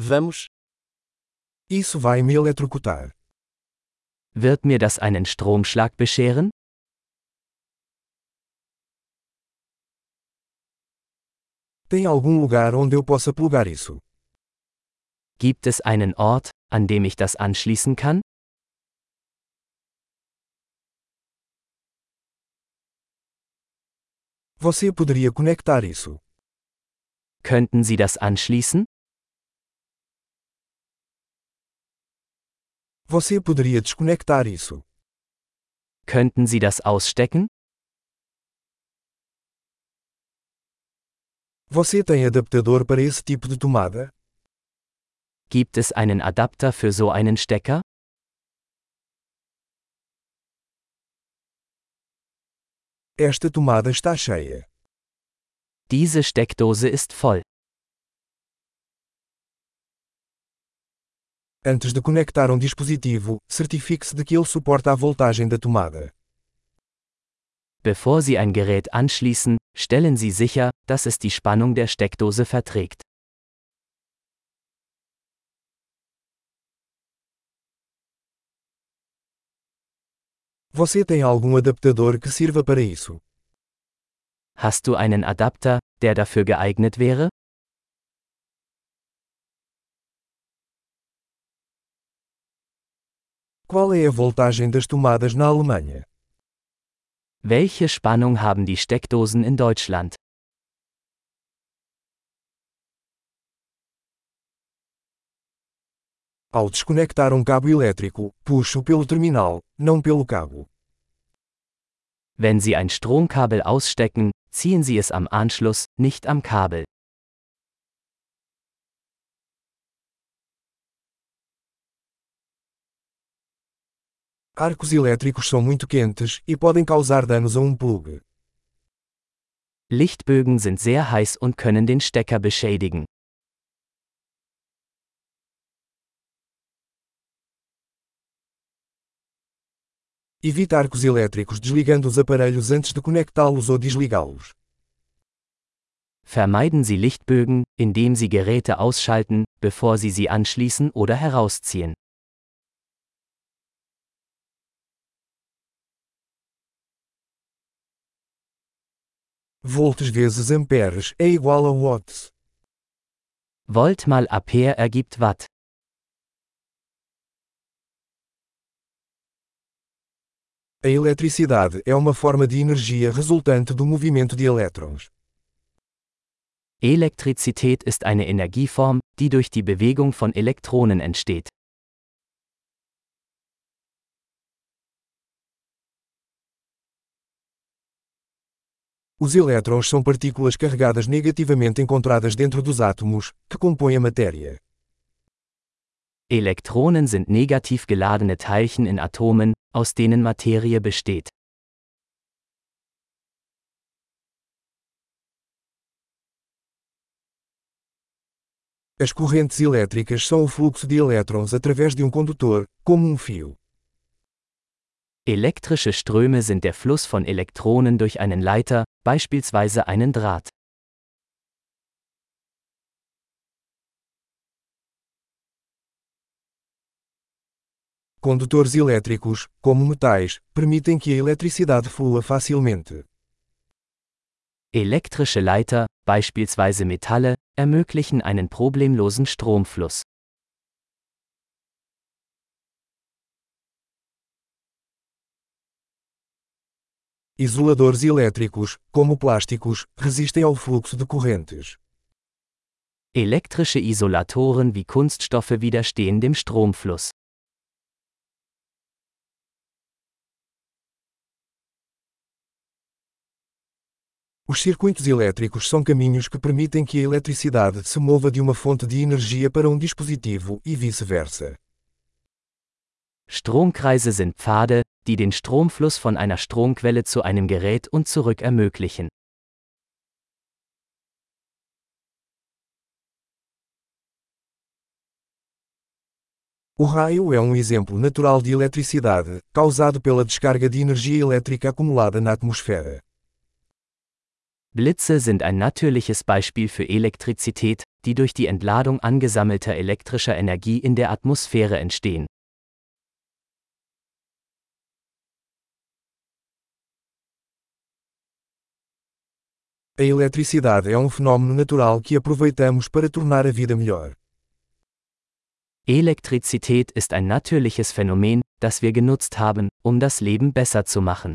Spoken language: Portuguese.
Vamos. Isso vai me eletrocutar. Wird mir das einen Stromschlag bescheren? Tem algum lugar onde eu possa plugar isso? Gibt es einen Ort, an dem ich das anschließen kann? Você poderia conectar isso? Könnten Sie das anschließen? Você poderia desconectar isso? Könnten Sie das ausstecken? Você tem adaptador para esse tipo de tomada? Gibt es einen Adapter für so einen Stecker? Esta tomada está cheia. Diese Steckdose ist voll. Antes de conectar um dispositivo, certifique-se de que ele suporta a voltagem da tomada. Bevor Sie ein Gerät anschließen, stellen Sie sicher, dass es die Spannung der Steckdose verträgt. Você tem algum adaptador que sirva para isso? Hast du einen Adapter, der dafür geeignet wäre? Qual é a voltagem das tomadas na Alemanha? Welche Spannung haben die Steckdosen in Deutschland? Ao desconectar um cabo elétrico, puxo pelo terminal, não pelo cabo. Wenn Sie ein Stromkabel ausstecken, ziehen Sie es am Anschluss, nicht am Kabel. Arcos elétricos são muito quentes e podem causar danos a um plug. Lichtbögen sind sehr heiß und können den Stecker beschädigen. Evite arcos elétricos desligando os aparelhos antes de conectá-los ou desligá-los. Vermeiden Sie Lichtbögen, indem Sie Geräte ausschalten, bevor Sie sie anschließen oder herausziehen. Volts vezes amperes é igual a watts. Volt mal Ampere ergibt Watt. A eletricidade é uma forma de energia resultante do movimento de elétrons. Elektrizität ist eine Energieform, die durch die Bewegung von Elektronen entsteht. Os elétrons são partículas carregadas negativamente encontradas dentro dos átomos, que compõem a matéria. Elektronen sind negativ geladene Teilchen in Atomen, aus denen Materie besteht. As correntes elétricas são o fluxo de elétrons através de um condutor, como um fio. Elektrische Ströme sind der Fluss von Elektronen durch einen Leiter, beispielsweise einen Draht. Condutores elétricos, como metais, permitem que a eletricidade flua facilmente. Elektrische Leiter, beispielsweise Metalle, ermöglichen einen problemlosen Stromfluss. Isoladores elétricos, como plásticos, resistem ao fluxo de correntes. Elektrische Isolatoren wie Kunststoffe widerstehen dem Stromfluss. Os circuitos elétricos são caminhos que permitem que a eletricidade se mova de uma fonte de energia para um dispositivo e vice-versa. Stromkreise sind Pfade, die den Stromfluss von einer Stromquelle zu einem Gerät und zurück ermöglichen. O raio é um exemplo natural de eletricidade, causado pela descarga de energia elétrica acumulada na atmosfera. Blitze sind ein natürliches Beispiel für Elektrizität, die durch die Entladung angesammelter elektrischer Energie in der Atmosphäre entstehen. A eletricidade é um fenômeno natural que aproveitamos para tornar a vida melhor. Elektrizität ist ein natürliches Phänomen, das wir genutzt haben, um das Leben besser zu machen.